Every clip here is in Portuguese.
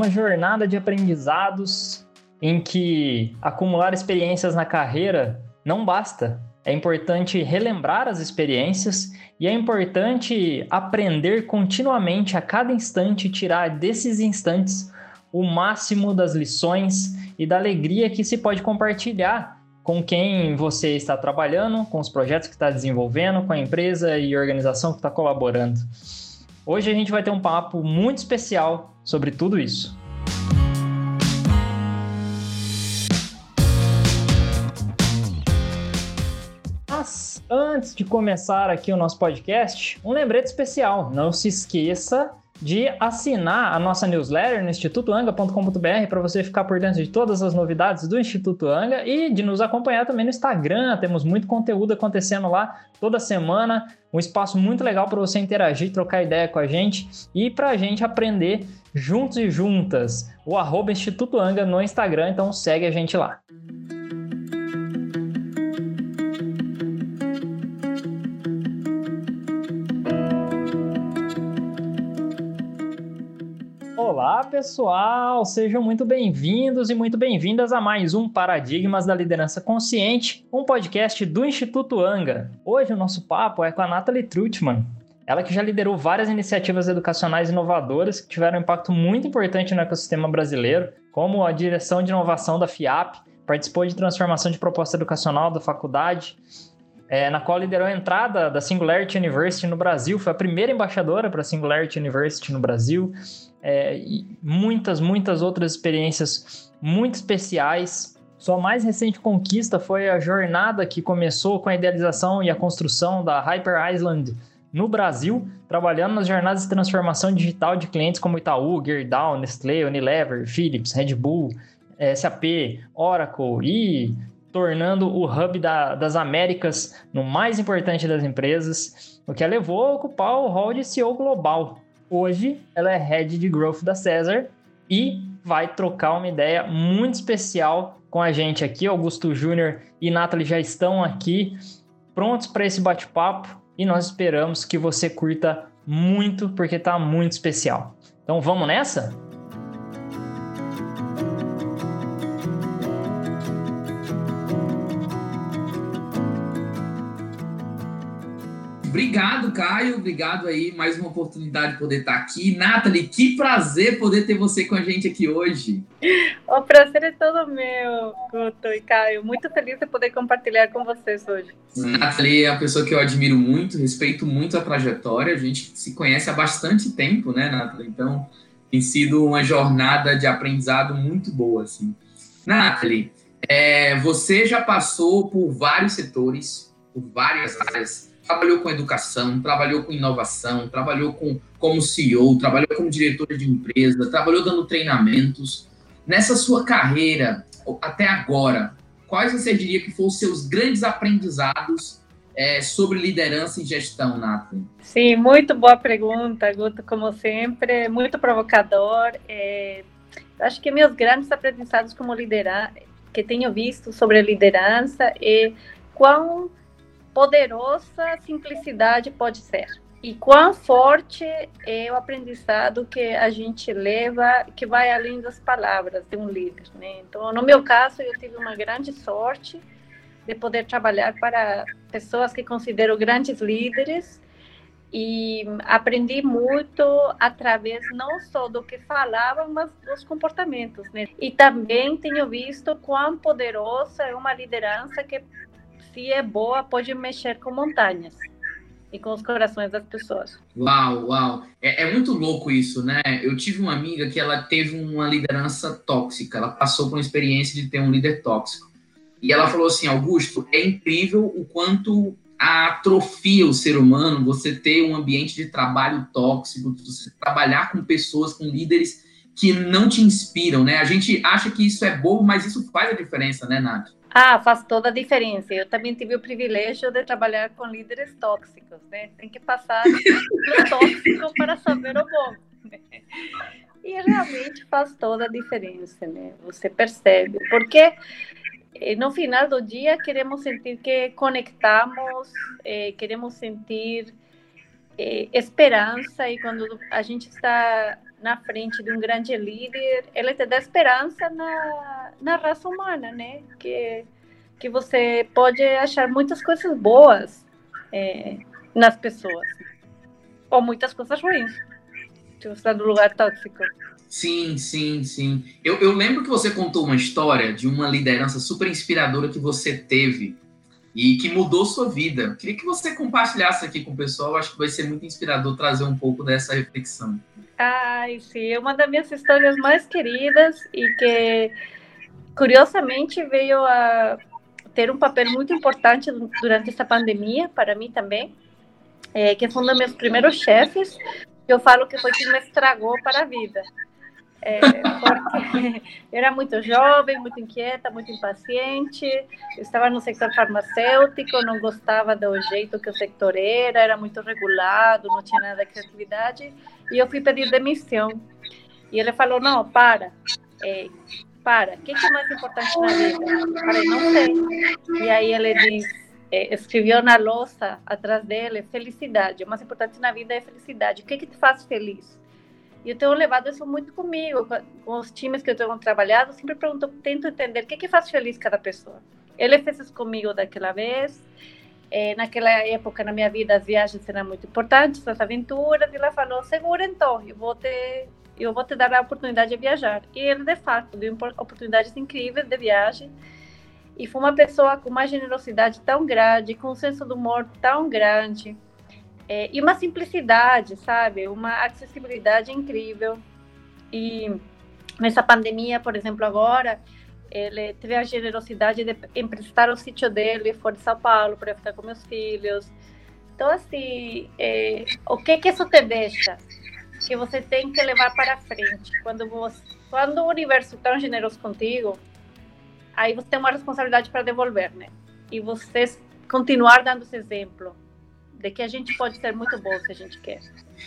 uma jornada de aprendizados em que acumular experiências na carreira não basta. É importante relembrar as experiências e é importante aprender continuamente, a cada instante, tirar desses instantes o máximo das lições e da alegria que se pode compartilhar com quem você está trabalhando, com os projetos que está desenvolvendo, com a empresa e organização que está colaborando. Hoje a gente vai ter um papo muito especial sobre tudo isso. Mas antes de começar aqui o nosso podcast, um lembrete especial. Não se esqueça de assinar a nossa newsletter no institutoanga.com.br para você ficar por dentro de todas as novidades do Instituto Anga e de nos acompanhar também no Instagram. Temos muito conteúdo acontecendo lá toda semana, um espaço muito legal para você interagir, trocar ideia com a gente e para a gente aprender juntos e juntas. O arroba Instituto Anga no Instagram, então segue a gente lá. Olá, pessoal! Sejam muito bem-vindos e muito bem-vindas a mais um Paradigmas da Liderança Consciente, um podcast do Instituto Anga. Hoje o nosso papo é com a Nathalie Trutman. Ela que já liderou várias iniciativas educacionais inovadoras que tiveram um impacto muito importante no ecossistema brasileiro, como a direção de inovação da FIAP, participou de transformação de proposta educacional da faculdade, é, na qual liderou a entrada da Singularity University no Brasil, foi a primeira embaixadora para a Singularity University no Brasil, é, e muitas, muitas outras experiências muito especiais. Sua mais recente conquista foi a jornada que começou com a idealização e a construção da Hyper Island no Brasil, trabalhando nas jornadas de transformação digital de clientes como Itaú, Gerdau, Nestlé, Unilever, Philips, Red Bull, é, SAP, Oracle e tornando o hub da, das Américas no mais importante das empresas, o que a levou a ocupar o rol de CEO global. Hoje, ela é head de growth da César e vai trocar uma ideia muito especial com a gente aqui. Augusto Júnior e Nathalie já estão aqui prontos para esse bate-papo e nós esperamos que você curta muito porque está muito especial. Então vamos nessa? Obrigado, Caio. Obrigado aí. Mais uma oportunidade de poder estar aqui. Nathalie, que prazer poder ter você com a gente aqui hoje. O prazer é todo meu, Guto e Caio. Muito feliz de poder compartilhar com vocês hoje. Nathalie é uma pessoa que eu admiro muito, respeito muito a trajetória. A gente se conhece há bastante tempo, né, Nathalie? Então, tem sido uma jornada de aprendizado muito boa, assim. Nathalie, é, você já passou por vários setores, por várias áreas trabalhou com educação, trabalhou com inovação, trabalhou com, como CEO, trabalhou como diretor de empresa, trabalhou dando treinamentos. Nessa sua carreira, até agora, quais você diria que foram os seus grandes aprendizados é, sobre liderança e gestão, Nathalie? Sim, muito boa pergunta, Guto, como sempre, muito provocador. É, acho que meus grandes aprendizados como liderar, que tenho visto sobre a liderança é quão poderosa simplicidade pode ser. E quão forte é o aprendizado que a gente leva, que vai além das palavras de um líder. Né? Então, no meu caso, eu tive uma grande sorte de poder trabalhar para pessoas que considero grandes líderes e aprendi muito através não só do que falavam, mas dos comportamentos. Né? E também tenho visto quão poderosa é uma liderança que se é boa, pode mexer com montanhas e com os corações das pessoas. Uau, uau. É, é, muito louco isso, né? Eu tive uma amiga que ela teve uma liderança tóxica, ela passou por uma experiência de ter um líder tóxico. E ela falou assim, Augusto, é incrível o quanto atrofia o ser humano você ter um ambiente de trabalho tóxico, você trabalhar com pessoas, com líderes que não te inspiram, né? A gente acha que isso é bobo, mas isso faz a diferença, né, Nath? Ah, faz toda a diferença. Eu também tive o privilégio de trabalhar com líderes tóxicos, né? Tem que passar do tóxico para saber o bom. Né? E realmente faz toda a diferença, né? Você percebe. Porque eh, no final do dia queremos sentir que conectamos, eh, queremos sentir eh, esperança e quando a gente está na frente de um grande líder, ele te dá esperança na, na raça humana, né? Que, que você pode achar muitas coisas boas é, nas pessoas, ou muitas coisas ruins, se você está no lugar tóxico. Sim, sim, sim. Eu, eu lembro que você contou uma história de uma liderança super inspiradora que você teve e que mudou sua vida. Queria que você compartilhasse aqui com o pessoal, acho que vai ser muito inspirador trazer um pouco dessa reflexão. Ai, sim, é uma das minhas histórias mais queridas e que, curiosamente, veio a ter um papel muito importante durante essa pandemia, para mim também, é, que foi um dos meus primeiros chefes, que eu falo que foi quem me estragou para a vida. É, porque era muito jovem, muito inquieta, muito impaciente. Eu estava no sector farmacêutico, não gostava do jeito que o sector era, era muito regulado, não tinha nada de criatividade. E eu fui pedir demissão. E ele falou: Não, para, é, para, o que, é mais importante na vida? Eu falei: Não sei. E aí ele diz: é, escreveu na louça atrás dele: Felicidade. O mais importante na vida é felicidade. O que, que te faz feliz? E eu tenho levado isso muito comigo, com os times que eu tenho trabalhado, sempre pergunto, tento entender o que, que faz feliz cada pessoa. Ele fez isso comigo daquela vez. É, naquela época na minha vida as viagens eram muito importantes, as aventuras, e ela falou: segura então, eu vou te, eu vou te dar a oportunidade de viajar. E ele de fato deu oportunidades incríveis de viagem. E foi uma pessoa com uma generosidade tão grande, com um senso de humor tão grande é, e uma simplicidade, sabe? Uma acessibilidade incrível. E nessa pandemia, por exemplo, agora, ele teve a generosidade de emprestar o sítio dele fora de São Paulo para ficar com meus filhos. Então, assim, é, o que que isso te deixa? Que você tem que levar para frente. Quando, você, quando o universo é tão generoso contigo, aí você tem uma responsabilidade para devolver, né? E você continuar dando esse exemplo de que a gente pode ser muito bom se a gente quer.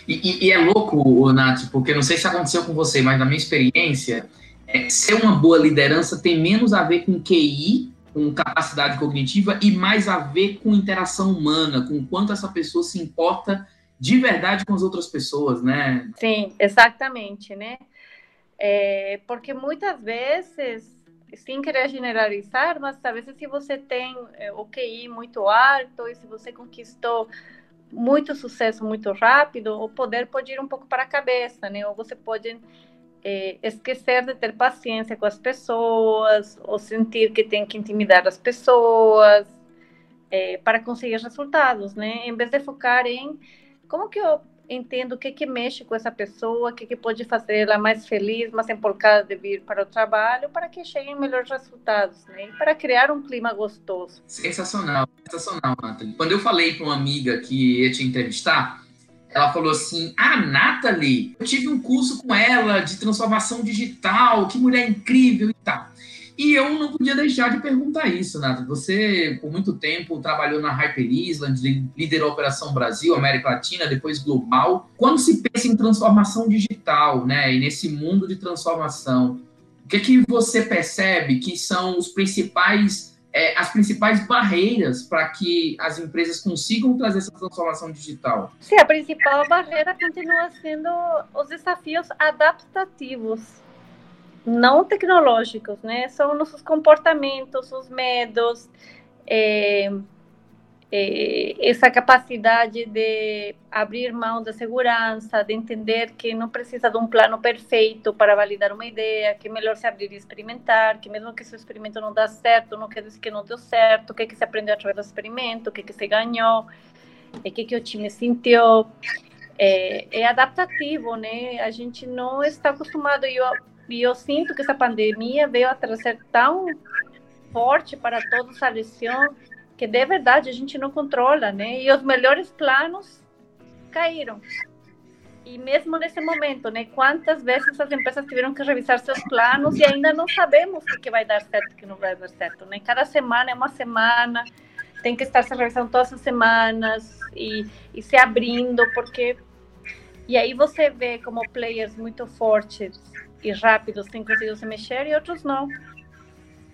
E, e, e é louco, Nath, porque não sei se aconteceu com você, mas na minha experiência, é, ser uma boa liderança tem menos a ver com QI, com capacidade cognitiva, e mais a ver com interação humana, com quanto essa pessoa se importa de verdade com as outras pessoas, né? Sim, exatamente, né? É, porque muitas vezes sem querer generalizar, mas às vezes se você tem é, o QI muito alto e se você conquistou muito sucesso muito rápido, o poder pode ir um pouco para a cabeça, né? Ou você pode é, esquecer de ter paciência com as pessoas, ou sentir que tem que intimidar as pessoas é, para conseguir resultados, né? Em vez de focar em como que eu entendo o que que mexe com essa pessoa, o que que pode fazer ela mais feliz, mais empolgada de vir para o trabalho, para que cheguem melhores resultados, né? Para criar um clima gostoso. Sensacional, sensacional, Nathalie. Quando eu falei para uma amiga que ia te entrevistar, ela falou assim: Ah, Nathalie, eu tive um curso com ela de transformação digital, que mulher incrível e tal. E eu não podia deixar de perguntar isso, Nath. Você, por muito tempo, trabalhou na Hyper Island, liderou a Operação Brasil, América Latina, depois global. Quando se pensa em transformação digital, né, e nesse mundo de transformação, o que, é que você percebe que são os principais, é, as principais barreiras para que as empresas consigam trazer essa transformação digital? Sim, a principal barreira continua sendo os desafios adaptativos não tecnológicos, né? São nossos comportamentos, os medos, é, é, essa capacidade de abrir mão da segurança, de entender que não precisa de um plano perfeito para validar uma ideia, que é melhor se abrir e experimentar, que mesmo que seu experimento não dá certo, não quer dizer que não deu certo, o que, que se aprendeu através do experimento, o que, que se ganhou, o que, que o time sentiu. É, é adaptativo, né? A gente não está acostumado. Eu, e eu sinto que essa pandemia veio a trazer tão forte para todos a lição que de verdade a gente não controla, né? E os melhores planos caíram. E mesmo nesse momento, né? Quantas vezes as empresas tiveram que revisar seus planos e ainda não sabemos o que vai dar certo o que não vai dar certo, né? Cada semana é uma semana, tem que estar se revisando todas as semanas e, e se abrindo, porque... E aí você vê como players muito fortes e rápidos têm conseguido se mexer e outros não.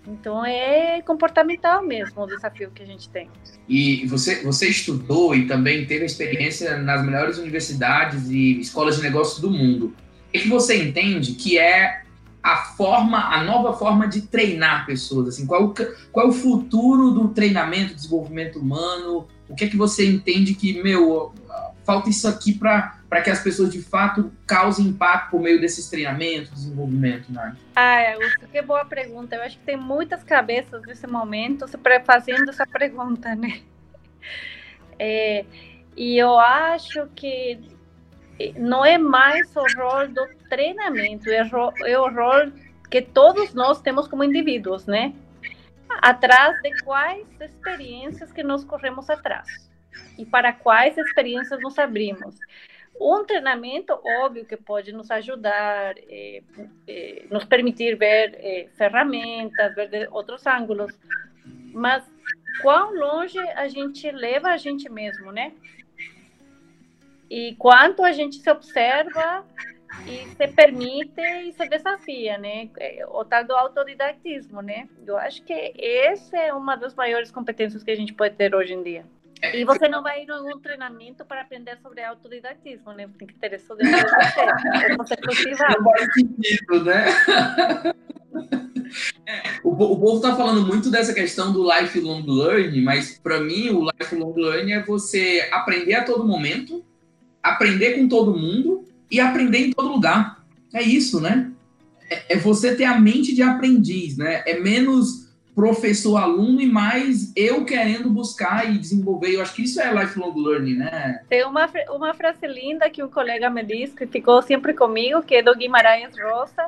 Então é comportamental mesmo o desafio que a gente tem. E você, você estudou e também teve experiência nas melhores universidades e escolas de negócios do mundo. o que você entende que é a forma, a nova forma de treinar pessoas? Assim, qual, qual é o futuro do treinamento, desenvolvimento humano? O que é que você entende que, meu, falta isso aqui para que as pessoas de fato causem impacto por meio desses treinamentos, desenvolvimento, né? Ah, Augusto, que boa pergunta. Eu acho que tem muitas cabeças nesse momento fazendo essa pergunta, né? É, e eu acho que não é mais o rol do treinamento, é, é o rol que todos nós temos como indivíduos, né? Atrás de quais experiências que nós corremos atrás e para quais experiências nos abrimos. Um treinamento, óbvio, que pode nos ajudar, eh, eh, nos permitir ver eh, ferramentas, ver outros ângulos, mas quão longe a gente leva a gente mesmo, né? E quanto a gente se observa e se permite e se desafia, né? É, o tal do autodidatismo, né? Eu acho que essa é uma das maiores competências que a gente pode ter hoje em dia. E você não vai ir em um treinamento para aprender sobre autodidatismo, né? Tem que ter isso dentro de você. você. Não faz sentido, né? É, o, o povo está falando muito dessa questão do lifelong learning, mas para mim o lifelong learning é você aprender a todo momento, aprender com todo mundo e aprender em todo lugar. É isso, né? É, é você ter a mente de aprendiz, né? É menos professor-aluno e mais eu querendo buscar e desenvolver. Eu acho que isso é lifelong learning, né? Tem uma, uma frase linda que um colega me disse, que ficou sempre comigo, que é do Guimarães Rosa,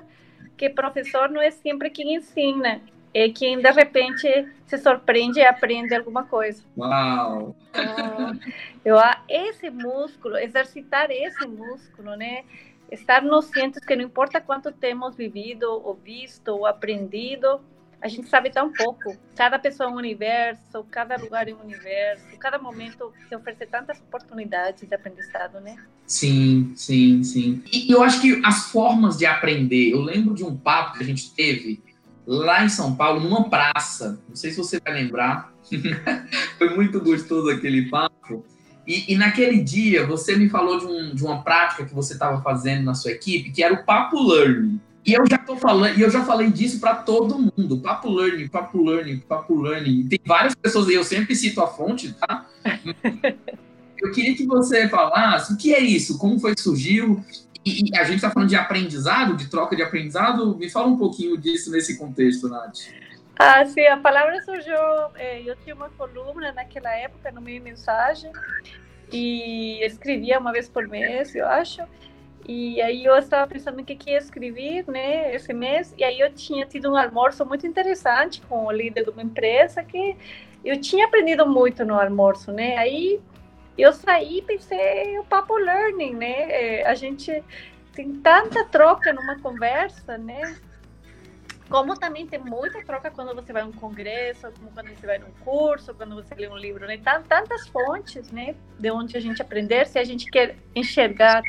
que professor não é sempre quem ensina, é quem de repente se surpreende e aprende alguma coisa. Uau! Então, eu, esse músculo, exercitar esse músculo, né? Estar nos cientes que não importa quanto temos vivido, ou visto, ou aprendido, a gente sabe tão pouco. Cada pessoa é um universo, cada lugar é um universo, cada momento te oferece tantas oportunidades de aprendizado, né? Sim, sim, sim. E eu acho que as formas de aprender, eu lembro de um papo que a gente teve lá em São Paulo, numa praça. Não sei se você vai lembrar. Foi muito gostoso aquele papo. E, e, naquele dia você me falou de, um, de uma prática que você estava fazendo na sua equipe, que era o papo learning. E eu já tô falando, e eu já falei disso para todo mundo. Papo learning, papo learning, papo learning. Tem várias pessoas aí, eu sempre cito a fonte, tá? eu queria que você falasse o que é isso, como foi que surgiu. E, e a gente está falando de aprendizado, de troca de aprendizado. Me fala um pouquinho disso nesse contexto, Nath. Ah, sim, a palavra surgiu. Eh, eu tinha uma coluna naquela época no meio mensagem e escrevia uma vez por mês, eu acho. E aí eu estava pensando o que, que ia escrever, né, esse mês, e aí eu tinha tido um almoço muito interessante com o líder de uma empresa que eu tinha aprendido muito no almoço, né, aí eu saí e pensei o papo learning, né, é, a gente tem tanta troca numa conversa, né, como também tem muita troca quando você vai a um congresso, como quando você vai num curso, quando você lê um livro, né? Tantas fontes, né? De onde a gente aprender, se a gente quer enxergar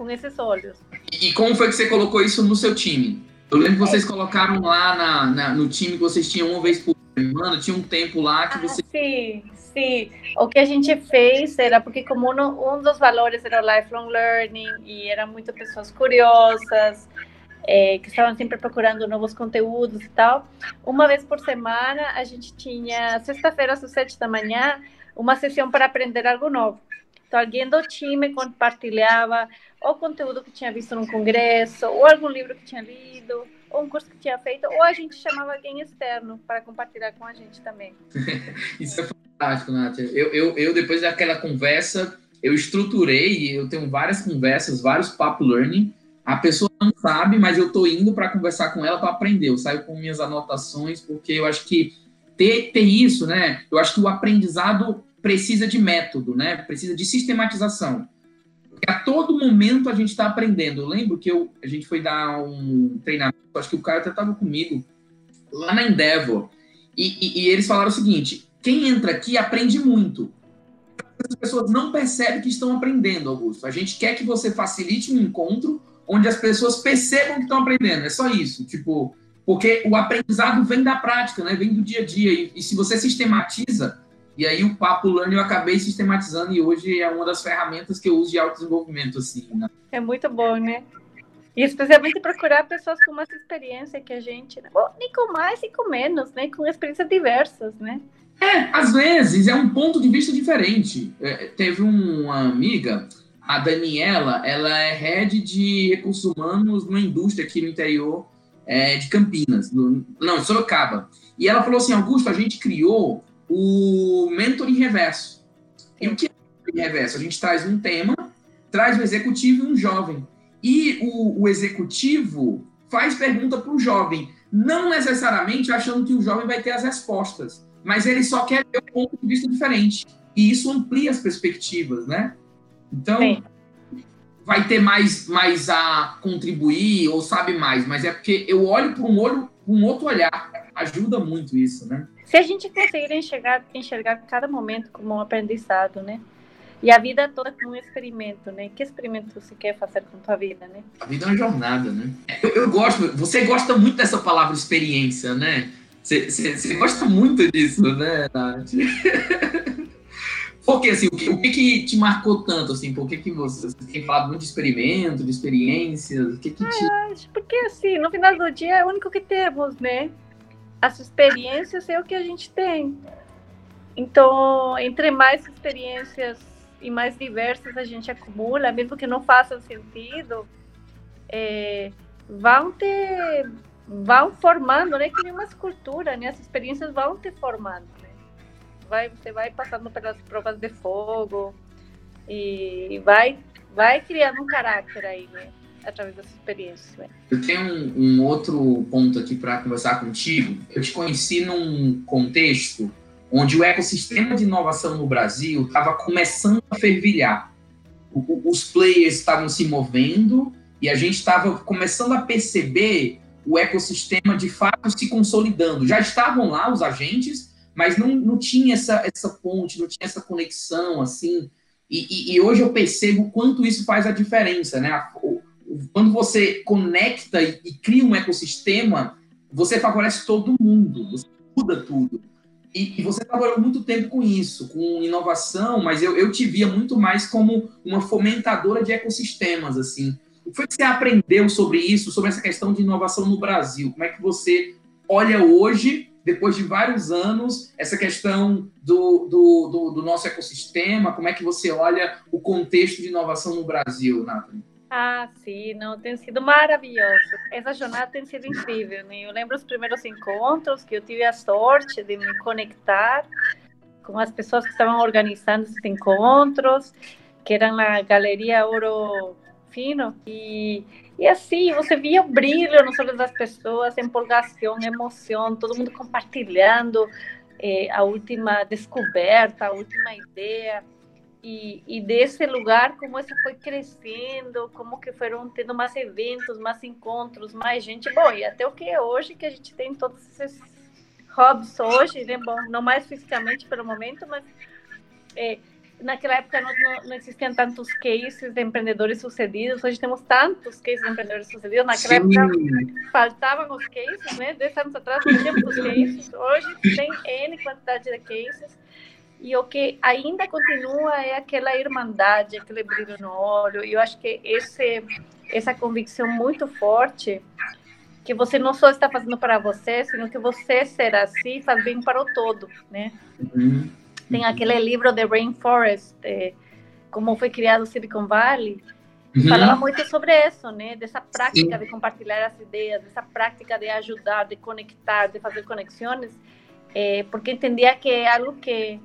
com esses olhos. E como foi que você colocou isso no seu time? Eu lembro que vocês colocaram lá na, na, no time que vocês tinham uma vez por semana, tinha um tempo lá que ah, você. Sim, sim. O que a gente fez era porque, como um, um dos valores era o lifelong learning e eram muitas pessoas curiosas, é, que estavam sempre procurando novos conteúdos e tal, uma vez por semana a gente tinha, sexta-feira às sete da manhã, uma sessão para aprender algo novo. Então, alguém do time compartilhava ou conteúdo que tinha visto num congresso, ou algum livro que tinha lido, ou um curso que tinha feito, ou a gente chamava alguém externo para compartilhar com a gente também. Isso é fantástico, Nath. Eu, eu, eu, depois daquela conversa, eu estruturei, eu tenho várias conversas, vários papo learning. A pessoa não sabe, mas eu estou indo para conversar com ela para aprender. Eu saio com minhas anotações, porque eu acho que ter, ter isso, né? Eu acho que o aprendizado precisa de método, né? Precisa de sistematização a todo momento a gente está aprendendo. Eu lembro que eu, a gente foi dar um treinamento, acho que o cara até estava comigo, lá na Endeavor, e, e, e, eles falaram o seguinte: quem entra aqui aprende muito. As pessoas não percebem que estão aprendendo, Augusto. A gente quer que você facilite um encontro onde as pessoas percebam que estão aprendendo. É só isso. Tipo, porque o aprendizado vem da prática, né? Vem do dia a dia. E, e se você sistematiza, e aí o Papo Learning eu acabei sistematizando e hoje é uma das ferramentas que eu uso de autodesenvolvimento, assim, né? É muito bom, né? E especialmente procurar pessoas com mais experiência que a gente, né? Ou nem com mais e com menos, né? Com experiências diversas, né? É, às vezes é um ponto de vista diferente. É, teve uma amiga, a Daniela, ela é head de recursos humanos numa indústria aqui no interior é, de Campinas, no, não, em Sorocaba. E ela falou assim, Augusto, a gente criou o mentoring reverso. E o que é o mentoring reverso? A gente traz um tema, traz o executivo e um jovem. E o, o executivo faz pergunta para o jovem, não necessariamente achando que o jovem vai ter as respostas, mas ele só quer ver um ponto de vista diferente. E isso amplia as perspectivas, né? Então, Sim. vai ter mais, mais a contribuir ou sabe mais, mas é porque eu olho para um olho, um outro olhar. Ajuda muito isso, né? Se a gente conseguir enxergar, enxergar cada momento como um aprendizado, né? E a vida toda como um experimento, né? Que experimento você quer fazer com a tua vida, né? A vida é uma jornada, né? Eu, eu gosto, você gosta muito dessa palavra experiência, né? Você, você, você gosta muito disso, né, Nath? Porque, assim, o que, o que, que te marcou tanto, assim? Por que, que você, você tem falado muito de experimento, de experiências? O que que te... Ah, acho porque, assim, no final do dia é o único que temos, né? As experiências é o que a gente tem. Então, entre mais experiências e mais diversas a gente acumula, mesmo que não façam sentido, é, vão ter, vão formando, né? Que nem uma escultura, né? As experiências vão te formando, né? Vai, você vai passando pelas provas de fogo e vai, vai criando um caráter aí, né? Através dessa experiência. Eu tenho um, um outro ponto aqui para conversar contigo. Eu te conheci num contexto onde o ecossistema de inovação no Brasil estava começando a fervilhar. os players estavam se movendo e a gente estava começando a perceber o ecossistema de fato se consolidando. Já estavam lá os agentes, mas não, não tinha essa, essa ponte, não tinha essa conexão assim. E, e, e hoje eu percebo quanto isso faz a diferença, né? Quando você conecta e, e cria um ecossistema, você favorece todo mundo, você muda tudo. E, e, você trabalhou muito tempo com isso, com inovação, mas eu, eu te via muito mais como uma fomentadora de ecossistemas, assim. O que foi que você aprendeu sobre isso, sobre essa questão de inovação no Brasil? Como é que você olha hoje, depois de vários anos, essa questão do, do, do, do nosso ecossistema? Como é que você olha o contexto de inovação no Brasil, Nathalie? Ah, sim, não, tem sido maravilhoso. Essa jornada tem sido incrível. Né? Eu lembro os primeiros encontros que eu tive a sorte de me conectar com as pessoas que estavam organizando esses encontros, que eram na Galeria Ouro Fino. E, e assim, você via o brilho nos olhos das pessoas, empolgação, emoção, todo mundo compartilhando eh, a última descoberta, a última ideia e, desse lugar como isso foi crescendo, como que foram tendo mais eventos, mais encontros, mais gente. Bom, e até o que é hoje, que a gente tem todos esses hobbies hoje, né? Bom, não mais fisicamente pelo momento, mas é, naquela época não, não, não, existiam tantos cases de empreendedores sucedidos, hoje temos tantos cases de empreendedores sucedidos, naquela Sim. época faltavam os cases, né? Dez anos atrás não tínhamos os cases, hoje tem N quantidade de cases, e o que ainda continua é aquela irmandade, aquele brilho no olho. E eu acho que esse, essa convicção muito forte que você não só está fazendo para você, sino que você ser assim faz bem para o todo, né? Uhum. Tem aquele livro The Rainforest, é, como foi criado o Silicon Valley, uhum. falava muito sobre isso, né? Dessa prática Sim. de compartilhar as ideias, dessa prática de ajudar, de conectar, de fazer conexões, é, porque entendia que é algo que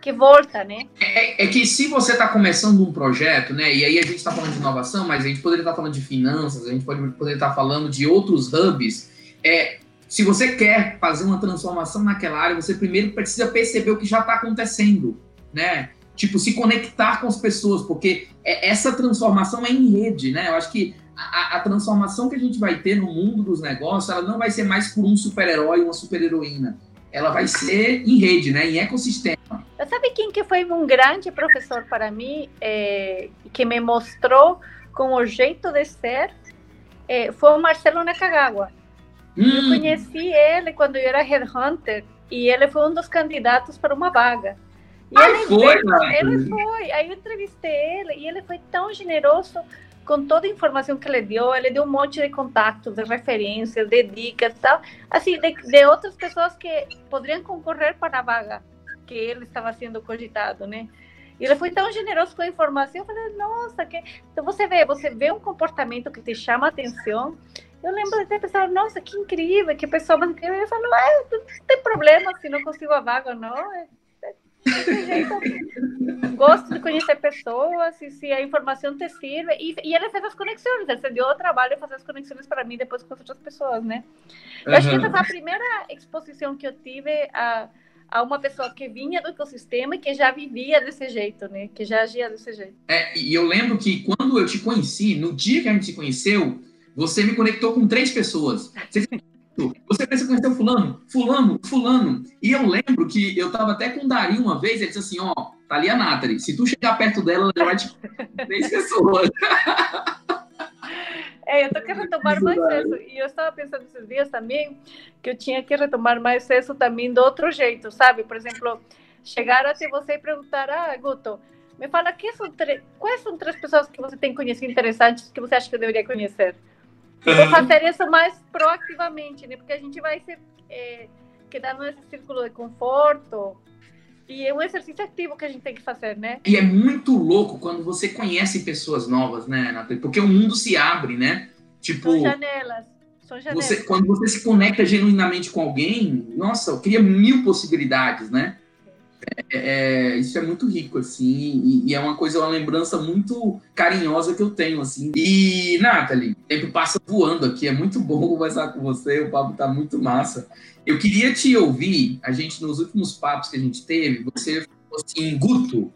que volta, né? É, é que se você está começando um projeto, né? E aí a gente está falando de inovação, mas a gente poderia estar tá falando de finanças, a gente pode, poderia estar tá falando de outros hubs. É, se você quer fazer uma transformação naquela área, você primeiro precisa perceber o que já está acontecendo, né? Tipo, se conectar com as pessoas, porque é, essa transformação é em rede, né? Eu acho que a, a transformação que a gente vai ter no mundo dos negócios, ela não vai ser mais por um super-herói, uma super-heroína. Ela vai ser em rede, né? Em ecossistema. Eu sabe quem que foi um grande professor para mim, é, que me mostrou com o jeito de ser, é, foi o Marcelo Nakagawa. Hum. Eu conheci ele quando eu era headhunter e ele foi um dos candidatos para uma vaga. E ele foi, veio, Ele foi. Aí eu entrevistei ele e ele foi tão generoso com toda a informação que ele deu, ele deu um monte de contatos, de referências, de dicas, tal, assim, de, de outras pessoas que poderiam concorrer para a vaga que ele estava sendo cogitado, né? E ele foi tão generoso com a informação, eu falei, nossa, que... então você vê, você vê um comportamento que te chama a atenção. Eu lembro até pensar, nossa, que incrível, que pessoa mais incrível. Eu falo, é, não tem problema se não consigo a vaga ou não. É. Gosto de conhecer pessoas e se a informação te sirve. E, e ele fez as conexões, ele se deu o trabalho de fazer as conexões para mim depois com as outras pessoas, né? Eu uhum. acho que essa foi a primeira exposição que eu tive a a uma pessoa que vinha do ecossistema e que já vivia desse jeito, né? Que já agia desse jeito. É, e eu lembro que quando eu te conheci, no dia que a gente se conheceu, você me conectou com três pessoas. Você, você pensa conheceu fulano, fulano, fulano. E eu lembro que eu tava até com o Dari uma vez, ele disse assim, ó, tá ali a Nathalie, se tu chegar perto dela, ela vai te... três pessoas. É, eu tenho que retomar mais isso. E eu estava pensando esses dias também que eu tinha que retomar mais isso também do outro jeito, sabe? Por exemplo, chegar até você e perguntar, ah, Guto, me fala que são quais são três pessoas que você tem conhecido interessantes que você acha que eu deveria conhecer? Fazer isso mais proativamente, né? Porque a gente vai se é, quedar nesse círculo de conforto, e é um exercício ativo que a gente tem que fazer, né? E é muito louco quando você conhece pessoas novas, né, Nathalie? Porque o mundo se abre, né? Tipo. São janelas. São janelas. Você, quando você se conecta genuinamente com alguém, nossa, cria mil possibilidades, né? É, é, isso é muito rico, assim, e, e, é uma coisa, uma lembrança muito carinhosa que eu tenho, assim. E, Nathalie, o tempo passa voando aqui, é muito bom conversar com você, o papo tá muito massa. Eu queria te ouvir, a gente, nos últimos papos que a gente teve, você falou assim, Guto,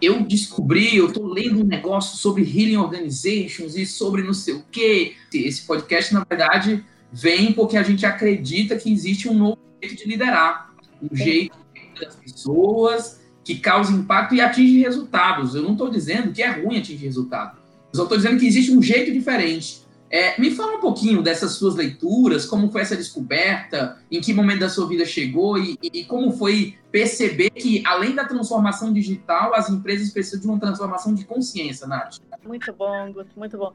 eu descobri, eu tô lendo um negócio sobre Healing Organizations e sobre não sei o quê. Esse podcast, na verdade, vem porque a gente acredita que existe um novo jeito de liderar, um jeito das pessoas que causa impacto e atinge resultados. Eu não estou dizendo que é ruim atingir resultado. Eu só estou dizendo que existe um jeito diferente. É, me fala um pouquinho dessas suas leituras, como foi essa descoberta, em que momento da sua vida chegou e, e, como foi perceber que, além da transformação digital, as empresas precisam de uma transformação de consciência, Nath. Muito bom, Guto, muito bom.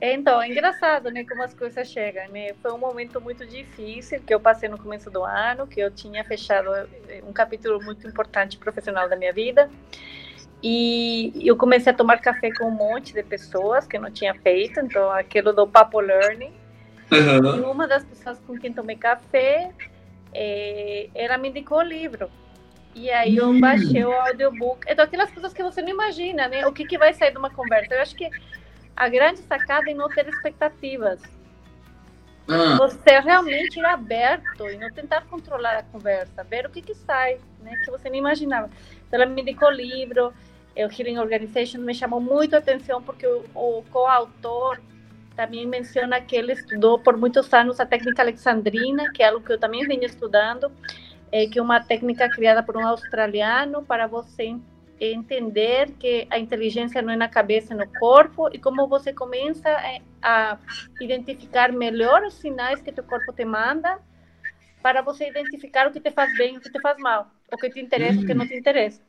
Então, é engraçado, né, como as coisas chegam, né? Foi um momento muito difícil que eu passei no começo do ano, que eu tinha fechado eh, um capítulo muito importante profissional da minha vida. E eu comecei a tomar café com um monte de pessoas que eu não tinha feito, então aquilo do Papo Learning. Uhum. E uma das pessoas com quem tomei café, é, ela me indicou o livro. E aí eu hum. baixei o audiobook. Então, aquelas coisas que você não imagina, né? O que, que vai sair de uma conversa. Eu acho que a grande sacada é não ter expectativas. Uhum. Você realmente ir aberto e não tentar controlar a conversa, ver o que, que sai, né? Que você não imaginava. Então, ela me indicou livro, o Healing Organization me chamou muito a atenção porque o, o coautor também menciona que ele estudou por muitos anos a técnica alexandrina, que é algo que eu também venho estudando, é, que é uma técnica criada por um australiano para você entender que a inteligência não é na cabeça, é no corpo, e como você começa a identificar melhor os sinais que teu corpo te manda para você identificar o que te faz bem e o que te faz mal, o que te interessa e o que não te interessa.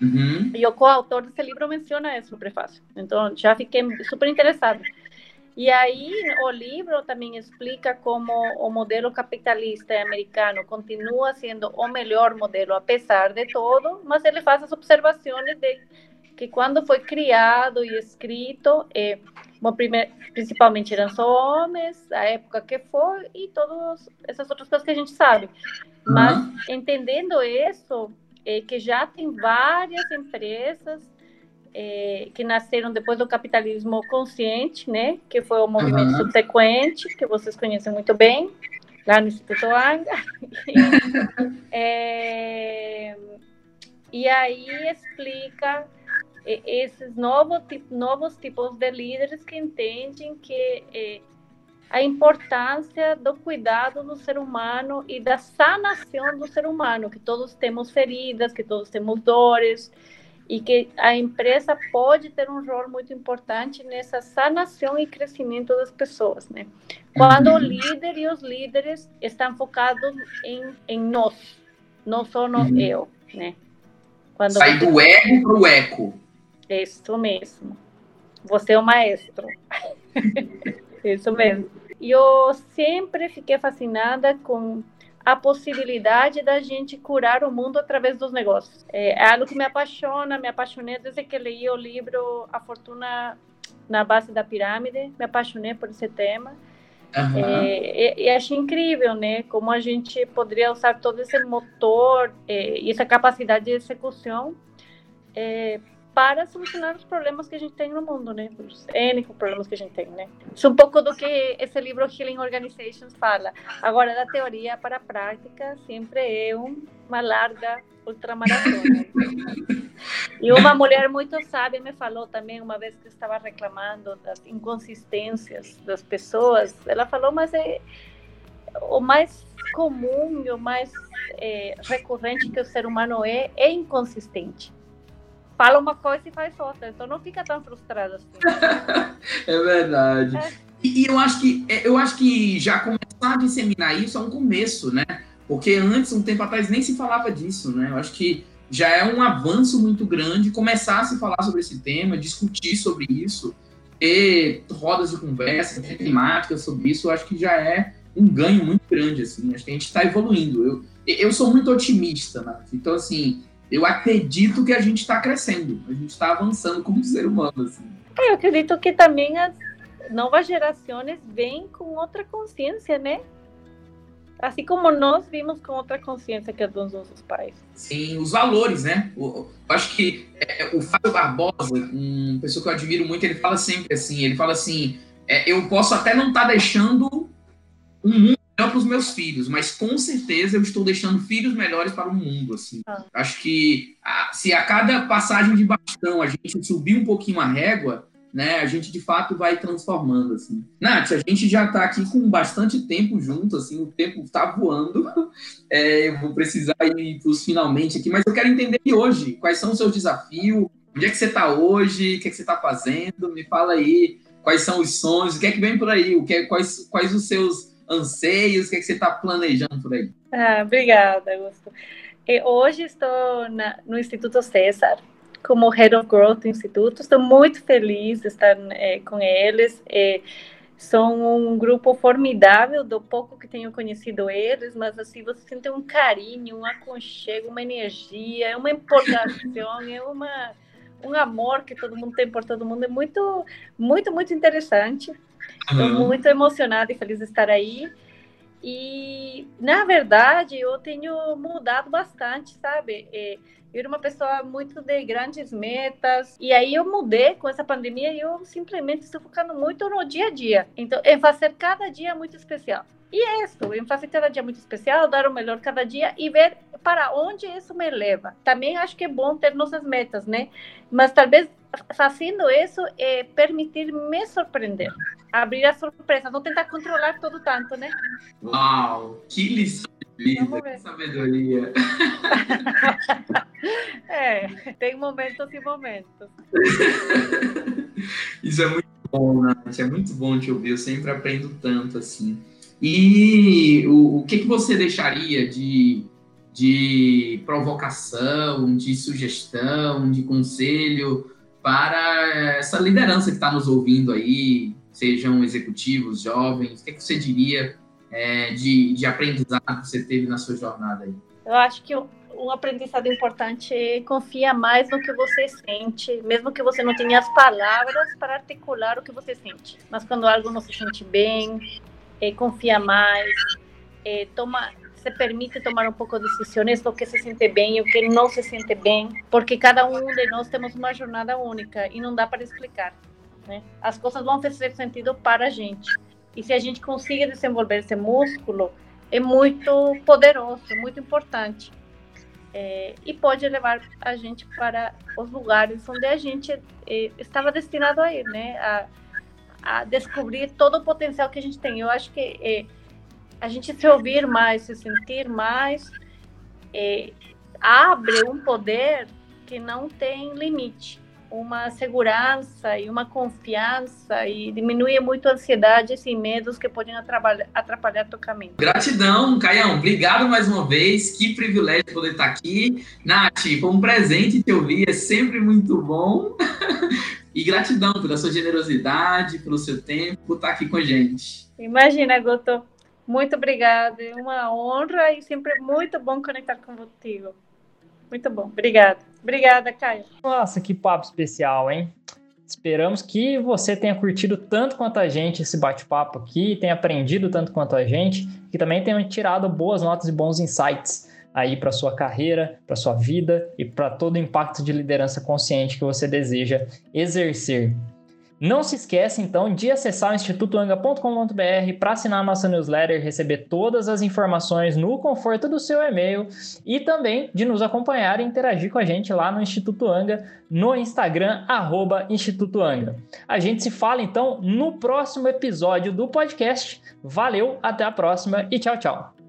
Uhum. E o coautor desse livro menciona isso no prefácio. Então, já fiquei super interessada. E aí, o livro também explica como o modelo capitalista americano continua sendo o melhor modelo, apesar de tudo, mas ele faz as observações de que quando foi criado e escrito, é, bom, primeir, principalmente eram só homens, a época que foi, e todas essas outras coisas que a gente sabe. Mas, entendendo isso, é, que já tem várias empresas é, que nasceram depois do capitalismo consciente, né? Que foi o movimento uhum. subsequente, que vocês conhecem muito bem, lá no Instituto Anga. é, e aí explica esses novos, novos tipos de líderes que entendem que é, a importância do cuidado do ser humano e da sanação do ser humano, que todos temos feridas, que todos temos dores, e que a empresa pode ter um rol muito importante nessa sanação e crescimento das pessoas, né? Quando o uhum. líder e os líderes estão focados em, em nós, não só no uhum. eu, né? Quando Sai você... do ego para o eco. Isso mesmo. Você é o maestro. Isso mesmo. E eu sempre fiquei fascinada com a possibilidade da gente curar o mundo através dos negócios. É, é algo que me apaixona, me apaixonei desde que li o livro A Fortuna na Base da Pirâmide, me apaixonei por esse tema. Uhum. É, e, e, achei incrível, né? Como a gente poderia usar todo esse motor é, e essa capacidade de execução é, para solucionar os problemas que a gente tem no mundo, né? Os N problemas que a gente tem, né? Isso é um pouco do que esse livro Healing Organizations fala. Agora, da teoria para a prática, sempre é uma larga ultramaratona. e uma mulher muito sábia me falou também, uma vez que estava reclamando das inconsistências das pessoas, ela falou, mas é o mais comum o mais é, recorrente que o ser humano é, é inconsistente fala uma coisa e faz outra. Então não fica tão frustrado assim. é verdade. É. E, e, eu acho que é, eu acho que já começar a disseminar isso é um começo, né? Porque antes, um tempo atrás, nem se falava disso, né? Eu acho que já é um avanço muito grande começar a se falar sobre esse tema, discutir sobre isso, ter rodas de conversa, ter temáticas sobre isso, eu acho que já é um ganho muito grande, assim. Acho que a gente está evoluindo. Eu, eu sou muito otimista, né? Então, assim, eu acredito que a gente está crescendo, a gente está avançando como ser humano. Assim. É, eu acredito que também as novas gerações vêm com outra consciência, né? Assim como nós vimos com outra consciência que a dos nossos pais. Sim, os valores, né? Eu acho que é, é, o Fábio Barbosa, uma pessoa que eu admiro muito, ele fala sempre assim, ele fala assim, é, eu posso até não estar tá deixando um mundo para os meus filhos, mas com certeza eu estou deixando filhos melhores para o mundo, assim. Ah. Acho que a, se a cada passagem de bastão a gente subir um pouquinho a régua, né, a gente de fato vai transformando, assim. Nath, a gente já está aqui com bastante tempo junto, assim, o tempo está voando. É, eu vou precisar ir para os finalmente aqui, mas eu quero entender hoje quais são os seus desafios, onde é que você está hoje, o que é que você está fazendo, me fala aí quais são os sonhos, o que é que vem por aí, o que é, quais, quais os seus anseios? O que, é que você está planejando por aí? Ah, obrigada, Augusto. hoje estou na, no Instituto César como Head of Growth do Instituto. Estou muito feliz de estar é, com eles. É, são um grupo formidável, do pouco que tenho conhecido eles, mas assim, você sente um carinho, um aconchego, uma energia, uma empolgação, é uma, um amor que todo mundo tem por todo mundo. É muito, muito, muito interessante. Estou uhum. muito emocionada e feliz de estar aí. E, na verdade, eu tenho mudado bastante, sabe? É, eu era uma pessoa muito de grandes metas, e aí eu mudei com essa pandemia e eu simplesmente estou focando muito no dia a dia. Então, em fazer cada dia muito especial. E é isso, fazer cada dia muito especial, dar o melhor cada dia e ver para onde isso me leva. Também acho que é bom ter nossas metas, né? Mas talvez fazendo isso é permitir me surpreender, abrir a surpresa, não tentar controlar tudo tanto, né? Uau, que lição vida, que sabedoria. é, tem momentos e momentos. Isso é muito bom, Nath, é muito bom te ouvir, eu sempre aprendo tanto assim. E o, o que, que você deixaria de, de provocação, de sugestão, de conselho para essa liderança que está nos ouvindo aí, sejam executivos, jovens? O que, que você diria é, de, de aprendizado que você teve na sua jornada aí? Eu acho que um aprendizado importante é confia mais no que você sente, mesmo que você não tenha as palavras para articular o que você sente. Mas quando algo não se sente bem, é, confia mais, é, toma, se permite tomar um pouco de decisões do que se sente bem e o que não se sente bem, porque cada um de nós temos uma jornada única e não dá para explicar. Né? As coisas vão fazer sentido para a gente. E se a gente conseguir desenvolver esse músculo, é muito poderoso, muito importante. É, e pode levar a gente para os lugares onde a gente é, estava destinado a ir, né? A, a descobrir todo o potencial que a gente tem. Eu acho que é, a gente se ouvir mais, se sentir mais, é, abre um poder que não tem limite, uma segurança e uma confiança e diminui muito a ansiedade e medos que podem atrapalhar, atrapalhar teu caminho. Gratidão, Caião. Obrigado mais uma vez. Que privilégio poder estar aqui. Nath, foi um presente te ouvir, é sempre muito bom. E gratidão pela sua generosidade, pelo seu tempo, por estar aqui com a gente. Imagina, Goto. Muito obrigada. É uma honra e sempre muito bom conectar contigo. Muito bom. Obrigada. Obrigada, Caio. Nossa, que papo especial, hein? Esperamos que você tenha curtido tanto quanto a gente esse bate-papo aqui, tenha aprendido tanto quanto a gente, que também tenha tirado boas notas e bons insights aí para sua carreira, para sua vida e para todo o impacto de liderança consciente que você deseja exercer. Não se esqueça, então, de acessar o institutoanga.com.br para assinar nossa newsletter, receber todas as informações no conforto do seu e-mail e também de nos acompanhar e interagir com a gente lá no Instituto Anga, no Instagram, arroba Instituto Anga. A gente se fala, então, no próximo episódio do podcast. Valeu, até a próxima e tchau, tchau!